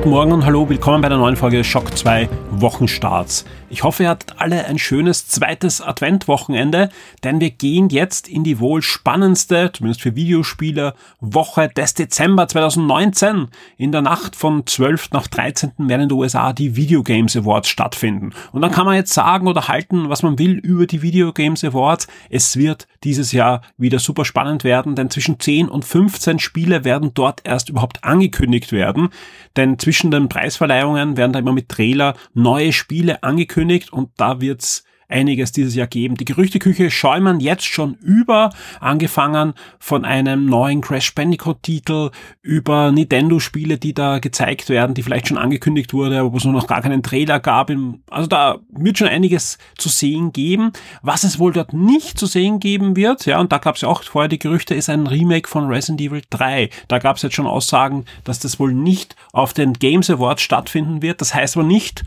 Guten Morgen und hallo, willkommen bei der neuen Folge Schock 2 Wochenstarts. Ich hoffe, ihr hattet alle ein schönes zweites Adventwochenende, denn wir gehen jetzt in die wohl spannendste, zumindest für Videospieler, Woche des Dezember 2019. In der Nacht von 12. nach 13. werden in den USA die Video Games Awards stattfinden. Und dann kann man jetzt sagen oder halten, was man will über die Video Games Awards. Es wird dieses Jahr wieder super spannend werden, denn zwischen 10 und 15 Spiele werden dort erst überhaupt angekündigt werden. Denn zwischen den Preisverleihungen werden da immer mit Trailer neue Spiele angekündigt und da wird's einiges dieses Jahr geben. Die Gerüchteküche schäumen jetzt schon über, angefangen von einem neuen Crash Bandicoot Titel über Nintendo Spiele, die da gezeigt werden, die vielleicht schon angekündigt wurde, wo es noch gar keinen Trailer gab. Also da wird schon einiges zu sehen geben. Was es wohl dort nicht zu sehen geben wird, ja, und da gab es ja auch vorher die Gerüchte, ist ein Remake von Resident Evil 3. Da gab es jetzt schon Aussagen, dass das wohl nicht auf den Games Awards stattfinden wird. Das heißt aber nicht,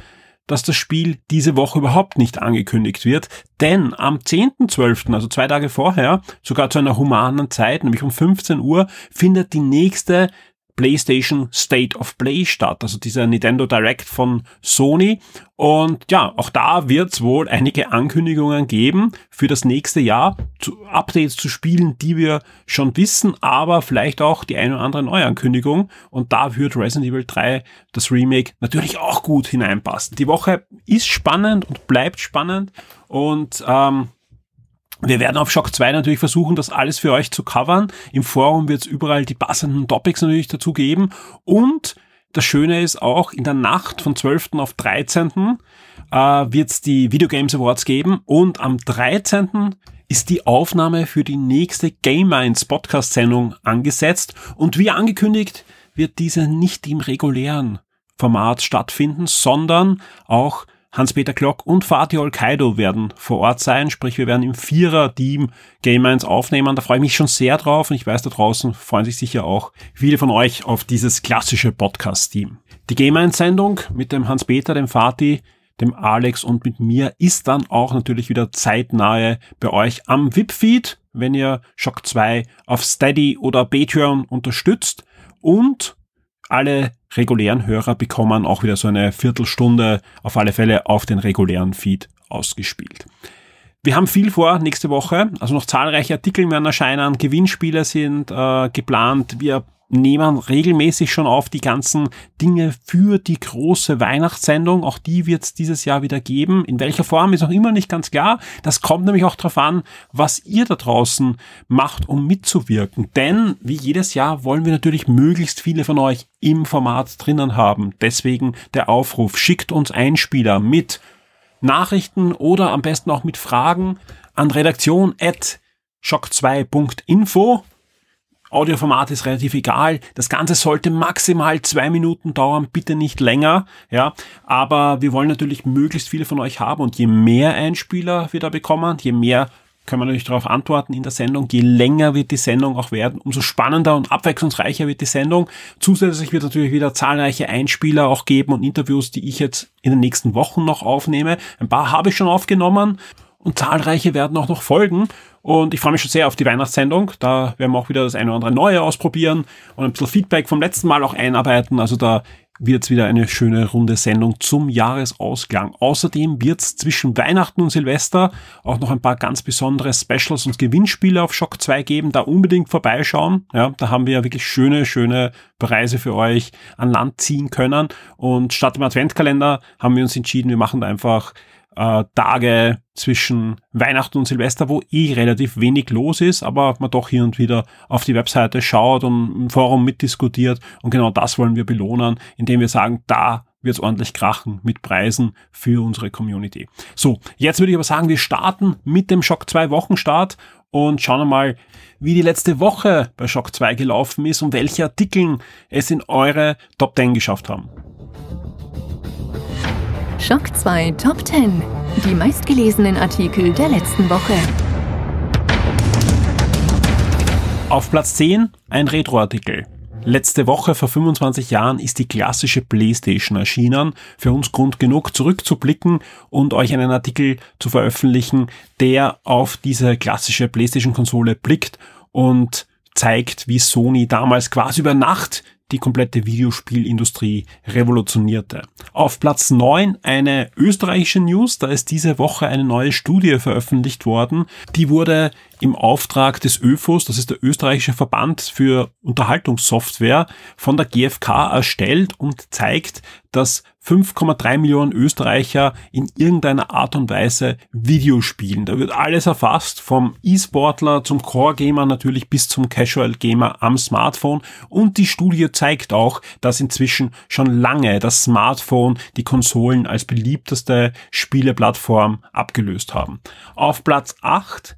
dass das Spiel diese Woche überhaupt nicht angekündigt wird, denn am 10.12., also zwei Tage vorher, sogar zu einer humanen Zeit, nämlich um 15 Uhr, findet die nächste PlayStation State of Play statt, also dieser Nintendo Direct von Sony. Und ja, auch da wird es wohl einige Ankündigungen geben für das nächste Jahr, zu Updates zu Spielen, die wir schon wissen, aber vielleicht auch die eine oder andere Neuankündigung. Und da wird Resident Evil 3, das Remake, natürlich auch gut hineinpassen. Die Woche ist spannend und bleibt spannend. Und ähm, wir werden auf Shock 2 natürlich versuchen, das alles für euch zu covern. Im Forum wird es überall die passenden Topics natürlich dazu geben. Und das Schöne ist auch, in der Nacht von 12. auf 13. Äh, wird es die Video Games Awards geben. Und am 13. ist die Aufnahme für die nächste Game Minds Podcast-Sendung angesetzt. Und wie angekündigt, wird diese nicht im regulären Format stattfinden, sondern auch Hans-Peter Klock und Fatih Olkaido werden vor Ort sein, sprich wir werden im Vierer-Team Game 1 aufnehmen. Da freue ich mich schon sehr drauf und ich weiß, da draußen freuen sich sicher auch viele von euch auf dieses klassische Podcast-Team. Die Game 1-Sendung mit dem Hans-Peter, dem Fatih, dem Alex und mit mir ist dann auch natürlich wieder zeitnahe bei euch am VIP-Feed, wenn ihr Shock 2 auf Steady oder Patreon unterstützt und alle regulären Hörer bekommen auch wieder so eine Viertelstunde auf alle Fälle auf den regulären Feed ausgespielt. Wir haben viel vor nächste Woche, also noch zahlreiche Artikel werden erscheinen, Gewinnspiele sind äh, geplant, wir nehmen regelmäßig schon auf die ganzen Dinge für die große Weihnachtssendung. Auch die wird es dieses Jahr wieder geben. In welcher Form ist noch immer nicht ganz klar. Das kommt nämlich auch darauf an, was ihr da draußen macht, um mitzuwirken. Denn wie jedes Jahr wollen wir natürlich möglichst viele von euch im Format drinnen haben. Deswegen der Aufruf, schickt uns Einspieler mit Nachrichten oder am besten auch mit Fragen an redaktion at shock2.info Audioformat ist relativ egal. Das Ganze sollte maximal zwei Minuten dauern, bitte nicht länger. Ja, aber wir wollen natürlich möglichst viele von euch haben und je mehr Einspieler wir da bekommen, je mehr können wir natürlich darauf antworten in der Sendung. Je länger wird die Sendung auch werden, umso spannender und abwechslungsreicher wird die Sendung. Zusätzlich wird natürlich wieder zahlreiche Einspieler auch geben und Interviews, die ich jetzt in den nächsten Wochen noch aufnehme. Ein paar habe ich schon aufgenommen und zahlreiche werden auch noch folgen. Und ich freue mich schon sehr auf die Weihnachtssendung. Da werden wir auch wieder das eine oder andere Neue ausprobieren und ein bisschen Feedback vom letzten Mal auch einarbeiten. Also da wird es wieder eine schöne runde Sendung zum Jahresausklang. Außerdem wird es zwischen Weihnachten und Silvester auch noch ein paar ganz besondere Specials und Gewinnspiele auf Shock 2 geben. Da unbedingt vorbeischauen. Ja, da haben wir ja wirklich schöne, schöne Preise für euch an Land ziehen können. Und statt dem Adventkalender haben wir uns entschieden, wir machen da einfach äh, Tage zwischen Weihnachten und Silvester, wo eh relativ wenig los ist, aber man doch hier und wieder auf die Webseite schaut und im Forum mitdiskutiert. Und genau das wollen wir belohnen, indem wir sagen, da wird es ordentlich krachen mit Preisen für unsere Community. So, jetzt würde ich aber sagen, wir starten mit dem Shock 2 Wochenstart und schauen mal, wie die letzte Woche bei Shock 2 gelaufen ist und welche Artikeln es in eure Top 10 geschafft haben. Schock 2 Top 10. Die meistgelesenen Artikel der letzten Woche. Auf Platz 10 ein Retro-Artikel. Letzte Woche vor 25 Jahren ist die klassische PlayStation erschienen. Für uns Grund genug zurückzublicken und euch einen Artikel zu veröffentlichen, der auf diese klassische PlayStation-Konsole blickt und zeigt, wie Sony damals quasi über Nacht die komplette Videospielindustrie revolutionierte. Auf Platz 9 eine österreichische News, da ist diese Woche eine neue Studie veröffentlicht worden. Die wurde im Auftrag des ÖFOS, das ist der österreichische Verband für Unterhaltungssoftware, von der GfK erstellt und zeigt, dass 5,3 Millionen Österreicher in irgendeiner Art und Weise Videospielen. Da wird alles erfasst, vom E-Sportler zum Core-Gamer natürlich bis zum Casual-Gamer am Smartphone. Und die Studie zeigt auch, dass inzwischen schon lange das Smartphone die Konsolen als beliebteste Spieleplattform abgelöst haben. Auf Platz 8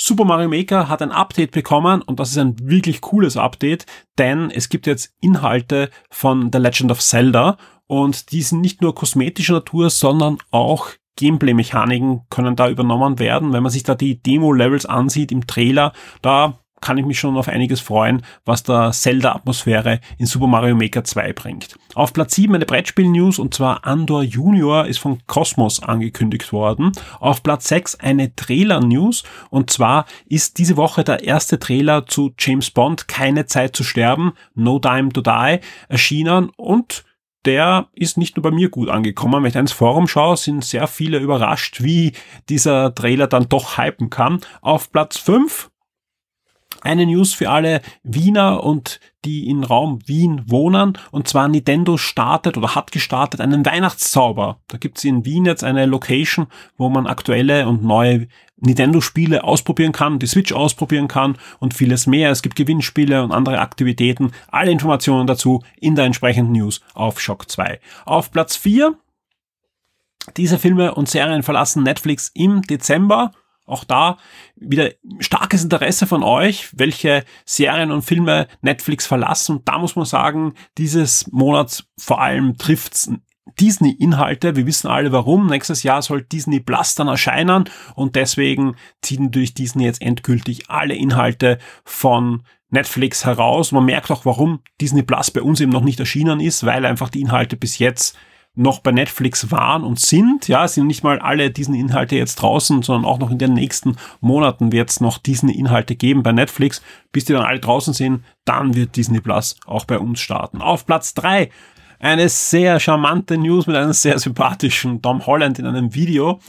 Super Mario Maker hat ein Update bekommen und das ist ein wirklich cooles Update, denn es gibt jetzt Inhalte von The Legend of Zelda und die sind nicht nur kosmetischer Natur, sondern auch Gameplay-Mechaniken können da übernommen werden. Wenn man sich da die Demo-Levels ansieht im Trailer, da kann ich mich schon auf einiges freuen, was der Zelda-Atmosphäre in Super Mario Maker 2 bringt. Auf Platz 7 eine Brettspiel-News und zwar Andor Junior ist von Cosmos angekündigt worden. Auf Platz 6 eine Trailer-News und zwar ist diese Woche der erste Trailer zu James Bond Keine Zeit zu sterben, No Time to Die erschienen und der ist nicht nur bei mir gut angekommen. Wenn ich ins Forum schaue, sind sehr viele überrascht, wie dieser Trailer dann doch hypen kann. Auf Platz 5 eine News für alle Wiener und die in Raum Wien wohnen. Und zwar Nintendo startet oder hat gestartet einen Weihnachtszauber. Da gibt es in Wien jetzt eine Location, wo man aktuelle und neue Nintendo-Spiele ausprobieren kann, die Switch ausprobieren kann und vieles mehr. Es gibt Gewinnspiele und andere Aktivitäten. Alle Informationen dazu in der entsprechenden News auf Shock 2. Auf Platz 4 diese Filme und Serien verlassen Netflix im Dezember. Auch da wieder starkes Interesse von euch, welche Serien und Filme Netflix verlassen. Und da muss man sagen, dieses Monat vor allem trifft's Disney-Inhalte. Wir wissen alle warum. Nächstes Jahr soll Disney Plus dann erscheinen und deswegen zieht natürlich Disney jetzt endgültig alle Inhalte von Netflix heraus. Man merkt auch, warum Disney Plus bei uns eben noch nicht erschienen ist, weil einfach die Inhalte bis jetzt noch bei Netflix waren und sind. Ja, sind nicht mal alle diesen Inhalte jetzt draußen, sondern auch noch in den nächsten Monaten wird es noch diesen Inhalte geben bei Netflix. Bis die dann alle draußen sind, dann wird Disney Plus auch bei uns starten. Auf Platz drei eine sehr charmante News mit einem sehr sympathischen Tom Holland in einem Video.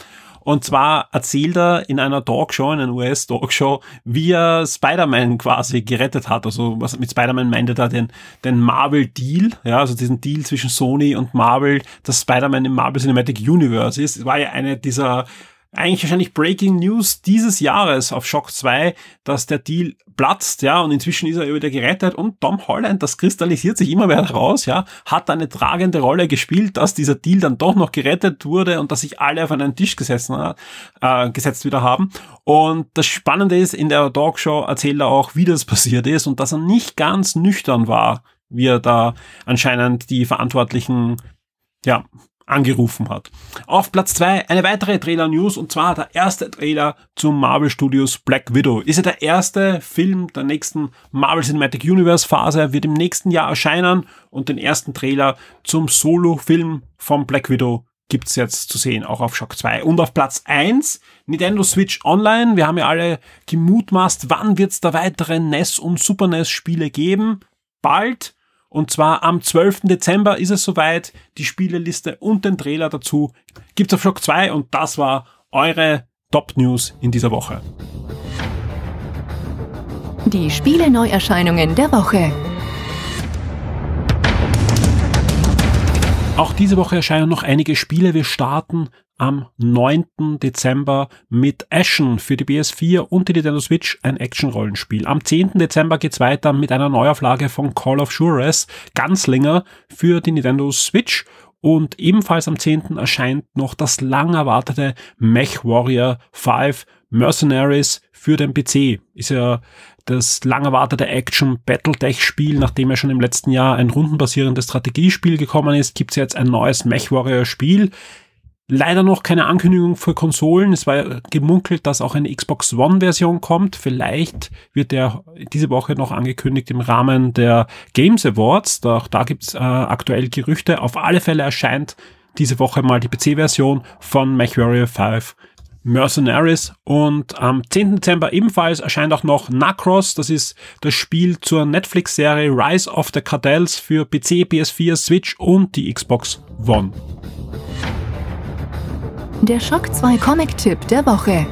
Und zwar erzählt er in einer Talkshow, in einer US-Talkshow, wie er Spider-Man quasi gerettet hat. Also was mit Spider-Man meinte er den, den Marvel-Deal, ja, also diesen Deal zwischen Sony und Marvel, dass Spider-Man im Marvel Cinematic Universe ist. Es war ja eine dieser eigentlich wahrscheinlich Breaking News dieses Jahres auf Shock 2, dass der Deal platzt, ja, und inzwischen ist er wieder gerettet und Tom Holland, das kristallisiert sich immer mehr heraus, ja, hat eine tragende Rolle gespielt, dass dieser Deal dann doch noch gerettet wurde und dass sich alle auf einen Tisch gesessen hat, äh, gesetzt wieder haben. Und das Spannende ist, in der Talkshow erzählt er auch, wie das passiert ist und dass er nicht ganz nüchtern war, wie er da anscheinend die Verantwortlichen ja, angerufen hat. Auf Platz zwei eine weitere Trailer-News und zwar der erste Trailer zum Marvel Studios Black Widow. Ist ja der erste Film der nächsten Marvel Cinematic Universe Phase, wird im nächsten Jahr erscheinen und den ersten Trailer zum Solo-Film von Black Widow gibt's jetzt zu sehen, auch auf Shock 2. Und auf Platz 1 Nintendo Switch Online. Wir haben ja alle gemutmaßt, wann wird's da weitere NES und Super NES Spiele geben? Bald. Und zwar am 12. Dezember ist es soweit. Die Spieleliste und den Trailer dazu gibt's auf Shock 2 und das war eure Top News in dieser Woche. Die Spiele-Neuerscheinungen der Woche. Auch diese Woche erscheinen noch einige Spiele. Wir starten am 9. Dezember mit Ashen für die PS4 und die Nintendo Switch ein Action-Rollenspiel. Am 10. Dezember geht's weiter mit einer Neuauflage von Call of Juarez Ganzlinger für die Nintendo Switch und ebenfalls am 10. erscheint noch das lang erwartete Mech Warrior 5 Mercenaries für den PC. Ist ja das lang erwartete Action Battletech Spiel, nachdem ja schon im letzten Jahr ein rundenbasierendes Strategiespiel gekommen ist, gibt's jetzt ein neues Mech Warrior Spiel Leider noch keine Ankündigung für Konsolen. Es war gemunkelt, dass auch eine Xbox One-Version kommt. Vielleicht wird der diese Woche noch angekündigt im Rahmen der Games Awards. Auch da gibt's äh, aktuell Gerüchte. Auf alle Fälle erscheint diese Woche mal die PC-Version von MechWarrior 5 Mercenaries und am 10. Dezember ebenfalls erscheint auch noch Nacross, das ist das Spiel zur Netflix-Serie Rise of the Cartels für PC, PS4, Switch und die Xbox One. Der Schock 2 Comic-Tipp der Woche.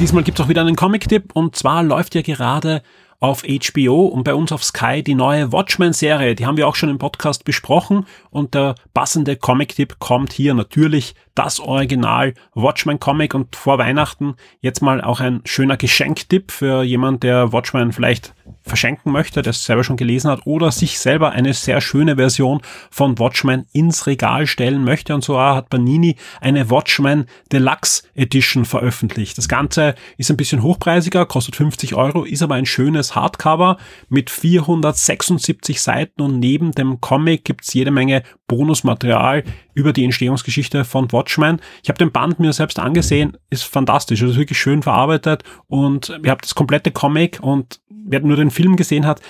Diesmal gibt es auch wieder einen Comic-Tipp und zwar läuft ja gerade auf HBO und bei uns auf Sky die neue Watchmen-Serie. Die haben wir auch schon im Podcast besprochen und der passende Comic-Tipp kommt hier natürlich das Original Watchmen Comic und vor Weihnachten jetzt mal auch ein schöner Geschenktipp für jemand, der Watchmen vielleicht verschenken möchte, der es selber schon gelesen hat oder sich selber eine sehr schöne Version von Watchmen ins Regal stellen möchte. Und so hat Panini eine Watchmen Deluxe Edition veröffentlicht. Das Ganze ist ein bisschen hochpreisiger, kostet 50 Euro, ist aber ein schönes Hardcover mit 476 Seiten und neben dem Comic gibt's jede Menge Bonusmaterial über die Entstehungsgeschichte von Watchmen. Ich habe den Band mir selbst angesehen, ist fantastisch, also wirklich schön verarbeitet und ihr habt das komplette Comic und wer nur den Film gesehen hat,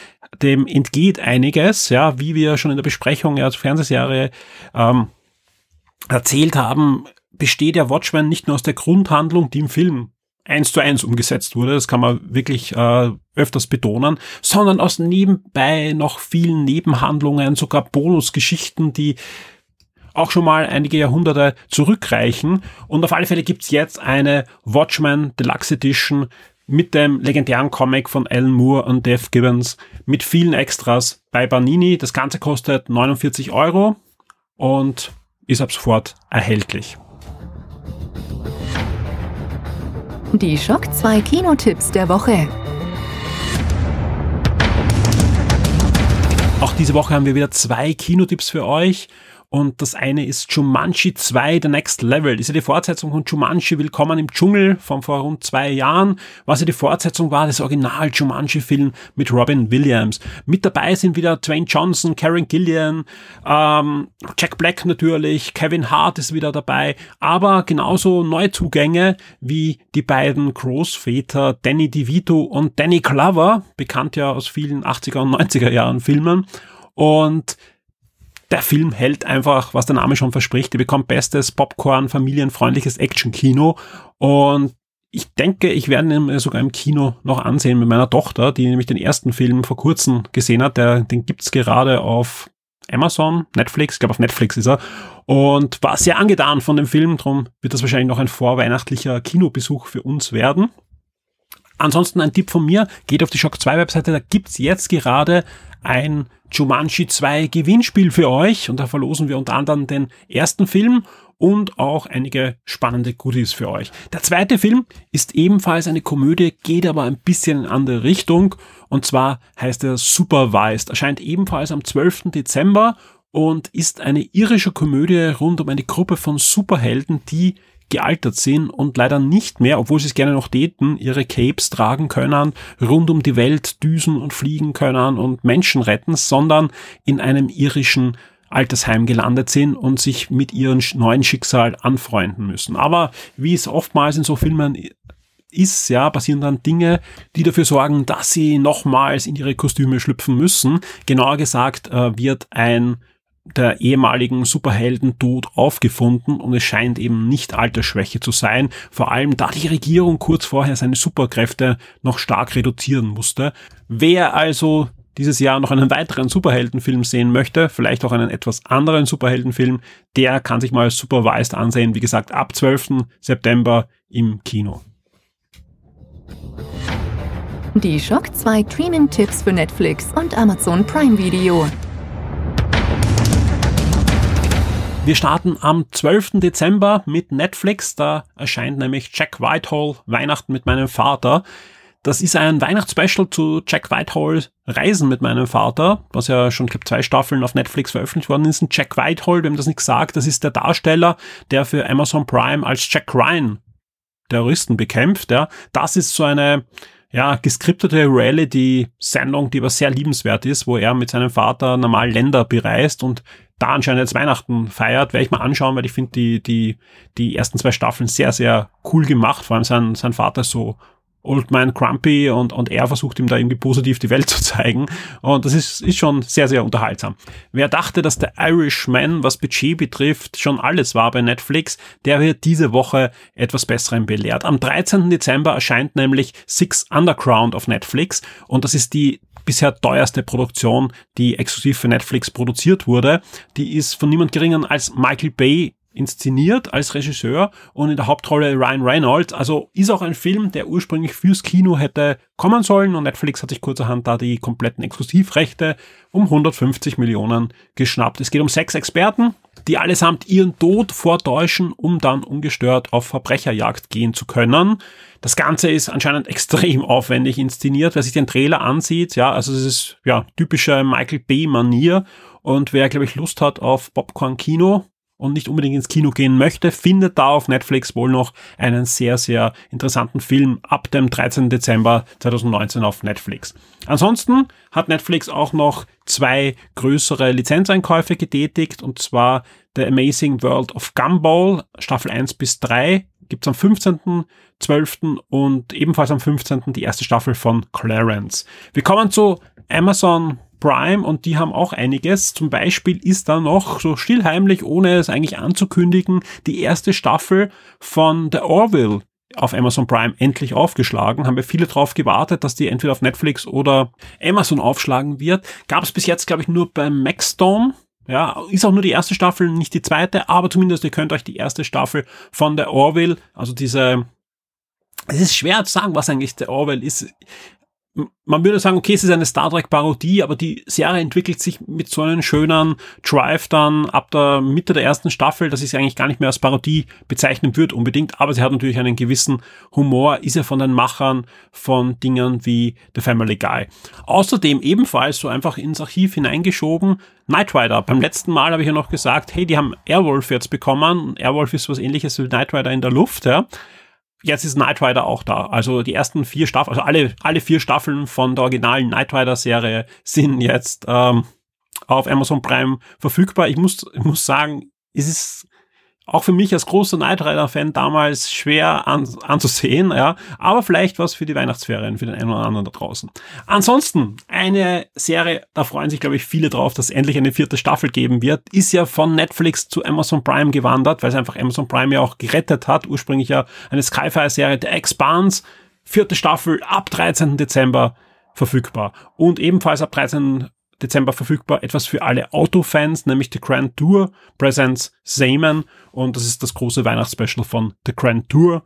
dem entgeht einiges, ja, wie wir schon in der Besprechung ja, zur Fernsehserie ähm, erzählt haben, besteht ja Watchmen nicht nur aus der Grundhandlung, die im Film eins zu eins umgesetzt wurde, das kann man wirklich äh, öfters betonen, sondern aus nebenbei noch vielen Nebenhandlungen, sogar Bonusgeschichten, die auch schon mal einige Jahrhunderte zurückreichen. Und auf alle Fälle gibt's jetzt eine Watchmen Deluxe Edition mit dem legendären Comic von Alan Moore und Dave Gibbons mit vielen Extras bei Banini. Das Ganze kostet 49 Euro und ist ab sofort erhältlich. Die Schock 2 Kinotipps der Woche. Auch diese Woche haben wir wieder zwei Kinotipps für euch. Und das eine ist Jumanji 2, The Next Level. Das ist ja die Fortsetzung von Jumanji Willkommen im Dschungel von vor rund zwei Jahren. Was ja die Fortsetzung war, das Original Jumanji-Film mit Robin Williams. Mit dabei sind wieder Dwayne Johnson, Karen Gillian, ähm, Jack Black natürlich, Kevin Hart ist wieder dabei, aber genauso Neuzugänge wie die beiden Großväter Danny DeVito und Danny Glover, bekannt ja aus vielen 80er und 90er Jahren Filmen. Und der Film hält einfach, was der Name schon verspricht. Ihr bekommt bestes Popcorn, familienfreundliches Action-Kino und ich denke, ich werde ihn sogar im Kino noch ansehen mit meiner Tochter, die nämlich den ersten Film vor kurzem gesehen hat. Der, den gibt's gerade auf Amazon, Netflix, ich glaube auf Netflix ist er, und war sehr angetan von dem Film. Darum wird das wahrscheinlich noch ein vorweihnachtlicher Kinobesuch für uns werden. Ansonsten ein Tipp von mir, geht auf die Shock 2 Webseite, da gibt's jetzt gerade ein Jumanji 2 Gewinnspiel für euch und da verlosen wir unter anderem den ersten Film und auch einige spannende Goodies für euch. Der zweite Film ist ebenfalls eine Komödie, geht aber ein bisschen in andere Richtung und zwar heißt er Supervised, erscheint ebenfalls am 12. Dezember und ist eine irische Komödie rund um eine Gruppe von Superhelden, die gealtert sind und leider nicht mehr, obwohl sie es gerne noch täten, ihre Capes tragen können, rund um die Welt düsen und fliegen können und Menschen retten, sondern in einem irischen Altersheim gelandet sind und sich mit ihrem neuen Schicksal anfreunden müssen. Aber wie es oftmals in so Filmen ist, ja, passieren dann Dinge, die dafür sorgen, dass sie nochmals in ihre Kostüme schlüpfen müssen. Genauer gesagt äh, wird ein der ehemaligen Superhelden tot aufgefunden und es scheint eben nicht Altersschwäche zu sein, vor allem da die Regierung kurz vorher seine Superkräfte noch stark reduzieren musste. Wer also dieses Jahr noch einen weiteren Superheldenfilm sehen möchte, vielleicht auch einen etwas anderen Superheldenfilm, der kann sich mal Supervised ansehen, wie gesagt, ab 12. September im Kino. Die Shock 2 Streaming-Tipps für Netflix und Amazon Prime Video. Wir starten am 12. Dezember mit Netflix. Da erscheint nämlich Jack Whitehall Weihnachten mit meinem Vater. Das ist ein Weihnachtsspecial zu Jack Whitehall Reisen mit meinem Vater, was ja schon, ich glaube, zwei Staffeln auf Netflix veröffentlicht worden ist. Und Jack Whitehall, wem das nicht sagt, das ist der Darsteller, der für Amazon Prime als Jack Ryan Terroristen bekämpft. Ja. Das ist so eine ja, geskriptete Reality-Sendung, die aber sehr liebenswert ist, wo er mit seinem Vater normal Länder bereist und da anscheinend jetzt Weihnachten feiert, werde ich mal anschauen, weil ich finde die, die, die ersten zwei Staffeln sehr, sehr cool gemacht. Vor allem sein, sein Vater ist so Old Man Grumpy und, und er versucht ihm da irgendwie positiv die Welt zu zeigen. Und das ist, ist schon sehr, sehr unterhaltsam. Wer dachte, dass der Irishman, was Budget betrifft, schon alles war bei Netflix, der wird diese Woche etwas Besserem belehrt. Am 13. Dezember erscheint nämlich Six Underground auf Netflix und das ist die bisher teuerste Produktion, die exklusiv für Netflix produziert wurde. Die ist von niemand geringeren als Michael Bay inszeniert als Regisseur und in der Hauptrolle Ryan Reynolds. Also ist auch ein Film, der ursprünglich fürs Kino hätte kommen sollen und Netflix hat sich kurzerhand da die kompletten Exklusivrechte um 150 Millionen geschnappt. Es geht um sechs Experten, die allesamt ihren Tod vortäuschen, um dann ungestört auf Verbrecherjagd gehen zu können. Das Ganze ist anscheinend extrem aufwendig inszeniert. Wer sich den Trailer ansieht, ja, also es ist ja typische Michael Bay Manier und wer glaube ich Lust hat auf Popcorn Kino, und nicht unbedingt ins Kino gehen möchte, findet da auf Netflix wohl noch einen sehr, sehr interessanten Film ab dem 13. Dezember 2019 auf Netflix. Ansonsten hat Netflix auch noch zwei größere Lizenzeinkäufe getätigt, und zwar The Amazing World of Gumball, Staffel 1 bis 3, gibt's am 15.12. und ebenfalls am 15. die erste Staffel von Clarence. Wir kommen zu Amazon Prime und die haben auch einiges. Zum Beispiel ist da noch so stillheimlich, ohne es eigentlich anzukündigen, die erste Staffel von The Orville auf Amazon Prime endlich aufgeschlagen. Haben wir viele drauf gewartet, dass die entweder auf Netflix oder Amazon aufschlagen wird. Gab es bis jetzt, glaube ich, nur beim Maxdome. Ja, ist auch nur die erste Staffel, nicht die zweite, aber zumindest ihr könnt euch die erste Staffel von der Orville, also diese es ist schwer zu sagen, was eigentlich der Orwell ist man würde sagen, okay, es ist eine Star Trek Parodie, aber die Serie entwickelt sich mit so einem schönen Drive dann ab der Mitte der ersten Staffel, dass ich sie eigentlich gar nicht mehr als Parodie bezeichnen würde unbedingt, aber sie hat natürlich einen gewissen Humor, ist ja von den Machern von Dingen wie The Family Guy. Außerdem ebenfalls so einfach ins Archiv hineingeschoben, Knight Rider. Beim letzten Mal habe ich ja noch gesagt, hey, die haben Airwolf jetzt bekommen. Airwolf ist was ähnliches wie Knight Rider in der Luft, ja jetzt ist Knight Rider auch da. Also die ersten vier Staffeln, also alle, alle vier Staffeln von der originalen Knight Rider Serie sind jetzt ähm, auf Amazon Prime verfügbar. Ich muss, ich muss sagen, es ist auch für mich als großer Knight Rider-Fan damals schwer an, anzusehen, ja. Aber vielleicht was für die Weihnachtsferien, für den einen oder anderen da draußen. Ansonsten, eine Serie, da freuen sich, glaube ich, viele drauf, dass endlich eine vierte Staffel geben wird, ist ja von Netflix zu Amazon Prime gewandert, weil es einfach Amazon Prime ja auch gerettet hat. Ursprünglich ja eine Skyfire-Serie, The Expanse, vierte Staffel ab 13. Dezember verfügbar. Und ebenfalls ab 13. Dezember verfügbar. Etwas für alle Autofans, nämlich The Grand Tour Presents Seaman. Und das ist das große Weihnachtsspecial von The Grand Tour.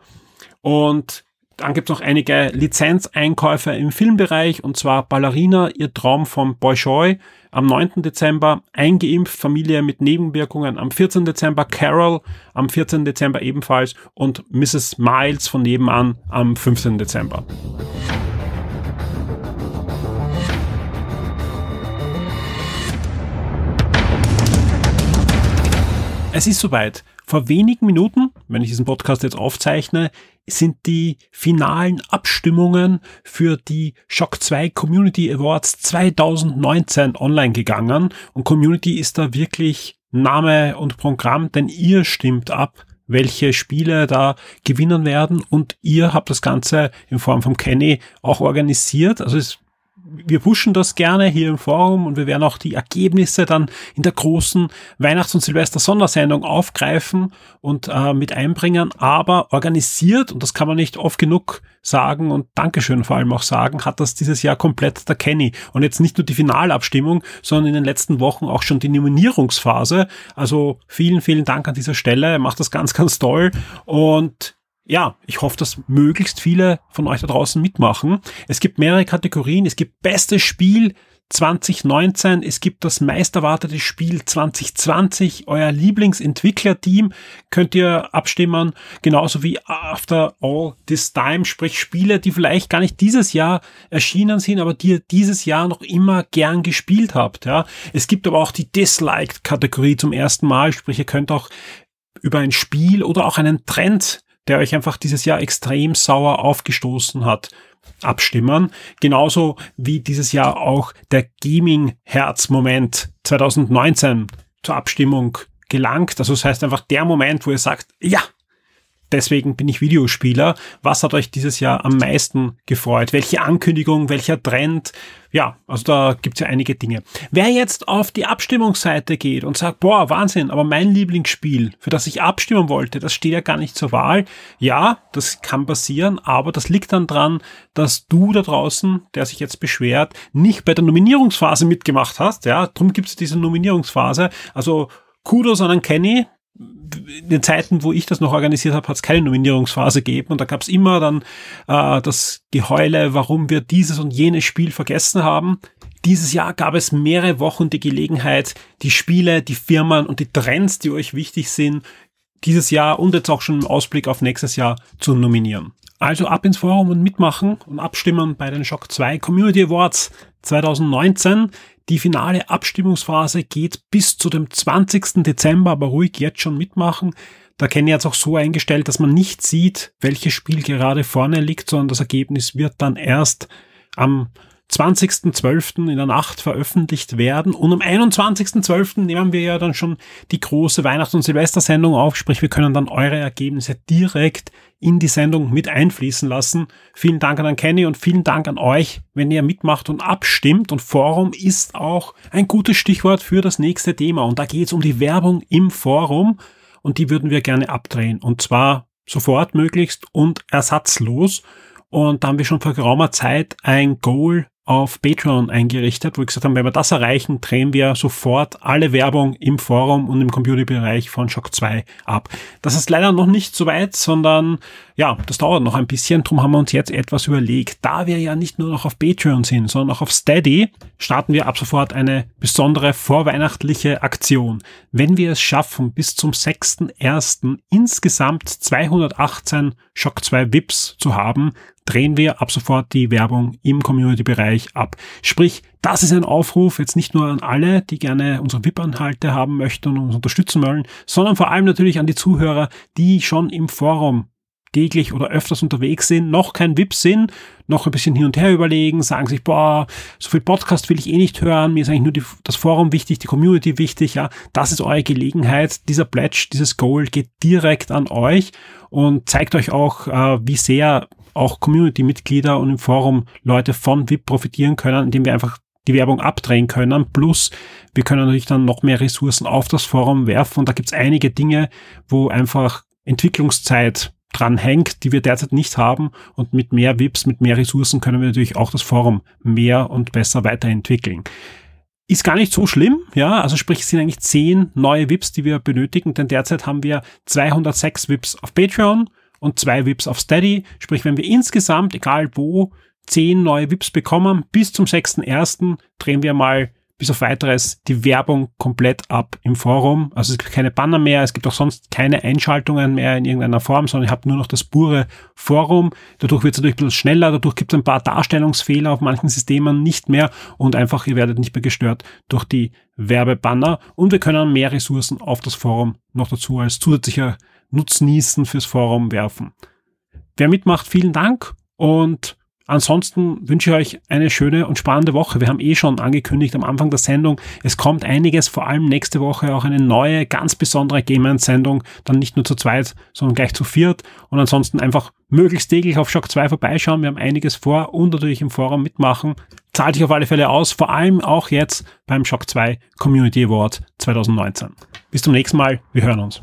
Und dann gibt es noch einige Lizenzeinkäufe im Filmbereich, und zwar Ballerina, ihr Traum vom Bolshoi am 9. Dezember, eingeimpft, Familie mit Nebenwirkungen am 14. Dezember, Carol am 14. Dezember ebenfalls und Mrs. Miles von nebenan am 15. Dezember. Es ist soweit. Vor wenigen Minuten, wenn ich diesen Podcast jetzt aufzeichne, sind die finalen Abstimmungen für die Shock 2 Community Awards 2019 online gegangen. Und Community ist da wirklich Name und Programm, denn ihr stimmt ab, welche Spiele da gewinnen werden und ihr habt das Ganze in Form von Kenny auch organisiert. Also es wir pushen das gerne hier im Forum und wir werden auch die Ergebnisse dann in der großen Weihnachts- und Silvester-Sondersendung aufgreifen und äh, mit einbringen. Aber organisiert, und das kann man nicht oft genug sagen und Dankeschön vor allem auch sagen, hat das dieses Jahr komplett der Kenny. Und jetzt nicht nur die Finalabstimmung, sondern in den letzten Wochen auch schon die Nominierungsphase. Also vielen, vielen Dank an dieser Stelle. Er macht das ganz, ganz toll. Und ja, ich hoffe, dass möglichst viele von euch da draußen mitmachen. Es gibt mehrere Kategorien. Es gibt bestes Spiel 2019. Es gibt das meisterwartete Spiel 2020. Euer Lieblingsentwicklerteam könnt ihr abstimmen. Genauso wie After All This Time, sprich Spiele, die vielleicht gar nicht dieses Jahr erschienen sind, aber die ihr dieses Jahr noch immer gern gespielt habt. Ja, es gibt aber auch die Disliked Kategorie zum ersten Mal, sprich ihr könnt auch über ein Spiel oder auch einen Trend der euch einfach dieses Jahr extrem sauer aufgestoßen hat, abstimmen. Genauso wie dieses Jahr auch der Gaming-Herz-Moment 2019 zur Abstimmung gelangt. Also das heißt einfach der Moment, wo ihr sagt, ja, deswegen bin ich Videospieler. Was hat euch dieses Jahr am meisten gefreut? Welche Ankündigung, welcher Trend? Ja, also da gibt's ja einige Dinge. Wer jetzt auf die Abstimmungsseite geht und sagt, boah, Wahnsinn, aber mein Lieblingsspiel, für das ich abstimmen wollte, das steht ja gar nicht zur Wahl. Ja, das kann passieren, aber das liegt dann dran, dass du da draußen, der sich jetzt beschwert, nicht bei der Nominierungsphase mitgemacht hast. Ja, drum gibt's diese Nominierungsphase. Also Kudos an Kenny, in den Zeiten, wo ich das noch organisiert habe, hat es keine Nominierungsphase gegeben und da gab es immer dann äh, das Geheule, warum wir dieses und jenes Spiel vergessen haben. Dieses Jahr gab es mehrere Wochen die Gelegenheit, die Spiele, die Firmen und die Trends, die euch wichtig sind, dieses Jahr und jetzt auch schon im Ausblick auf nächstes Jahr zu nominieren. Also ab ins Forum und mitmachen und abstimmen bei den Shock 2 Community Awards 2019. Die finale Abstimmungsphase geht bis zu dem 20. Dezember, aber ruhig jetzt schon mitmachen. Da kenne ich jetzt auch so eingestellt, dass man nicht sieht, welches Spiel gerade vorne liegt, sondern das Ergebnis wird dann erst am 20.12. in der Nacht veröffentlicht werden. Und am 21.12. nehmen wir ja dann schon die große Weihnachts- und Silvestersendung auf. Sprich, wir können dann eure Ergebnisse direkt in die Sendung mit einfließen lassen. Vielen Dank an Kenny und vielen Dank an euch, wenn ihr mitmacht und abstimmt. Und Forum ist auch ein gutes Stichwort für das nächste Thema. Und da geht es um die Werbung im Forum. Und die würden wir gerne abdrehen. Und zwar sofort möglichst und ersatzlos. Und da haben wir schon vor geraumer Zeit ein Goal auf Patreon eingerichtet, wo wir gesagt haben, wenn wir das erreichen, drehen wir sofort alle Werbung im Forum und im Computerbereich von Shock 2 ab. Das ist leider noch nicht so weit, sondern ja, das dauert noch ein bisschen. Darum haben wir uns jetzt etwas überlegt. Da wir ja nicht nur noch auf Patreon sind, sondern auch auf Steady, starten wir ab sofort eine besondere vorweihnachtliche Aktion. Wenn wir es schaffen, bis zum 6.1. insgesamt 218 Shock 2 VIPs zu haben, drehen wir ab sofort die Werbung im Community-Bereich ab. Sprich, das ist ein Aufruf jetzt nicht nur an alle, die gerne unsere VIP-Anhalte haben möchten und uns unterstützen wollen, sondern vor allem natürlich an die Zuhörer, die schon im Forum täglich oder öfters unterwegs sind, noch kein VIP sind, noch ein bisschen hin und her überlegen, sagen sich, boah, so viel Podcast will ich eh nicht hören, mir ist eigentlich nur die, das Forum wichtig, die Community wichtig, ja, das ist eure Gelegenheit. Dieser Pledge, dieses Goal geht direkt an euch und zeigt euch auch, äh, wie sehr auch Community-Mitglieder und im Forum Leute von VIP profitieren können, indem wir einfach die Werbung abdrehen können. Plus, wir können natürlich dann noch mehr Ressourcen auf das Forum werfen. Und da gibt es einige Dinge, wo einfach Entwicklungszeit dran hängt, die wir derzeit nicht haben. Und mit mehr VIPs, mit mehr Ressourcen können wir natürlich auch das Forum mehr und besser weiterentwickeln. Ist gar nicht so schlimm, ja, also sprich, es sind eigentlich zehn neue VIPs, die wir benötigen, denn derzeit haben wir 206 VIPs auf Patreon und zwei VIPs auf Steady. Sprich, wenn wir insgesamt, egal wo, zehn neue VIPs bekommen, bis zum 6.1. drehen wir mal bis auf weiteres die Werbung komplett ab im Forum. Also es gibt keine Banner mehr, es gibt auch sonst keine Einschaltungen mehr in irgendeiner Form, sondern ihr habt nur noch das pure Forum. Dadurch wird es natürlich ein bisschen schneller, dadurch gibt es ein paar Darstellungsfehler auf manchen Systemen nicht mehr und einfach ihr werdet nicht mehr gestört durch die Werbebanner und wir können mehr Ressourcen auf das Forum noch dazu als zusätzlicher Nutznießen fürs Forum werfen. Wer mitmacht, vielen Dank und Ansonsten wünsche ich euch eine schöne und spannende Woche. Wir haben eh schon angekündigt am Anfang der Sendung, es kommt einiges, vor allem nächste Woche auch eine neue, ganz besondere Game Sendung, dann nicht nur zu zweit, sondern gleich zu viert und ansonsten einfach möglichst täglich auf Shock 2 vorbeischauen. Wir haben einiges vor und natürlich im Forum mitmachen. Zahlt sich auf alle Fälle aus, vor allem auch jetzt beim Shock 2 Community Award 2019. Bis zum nächsten Mal, wir hören uns.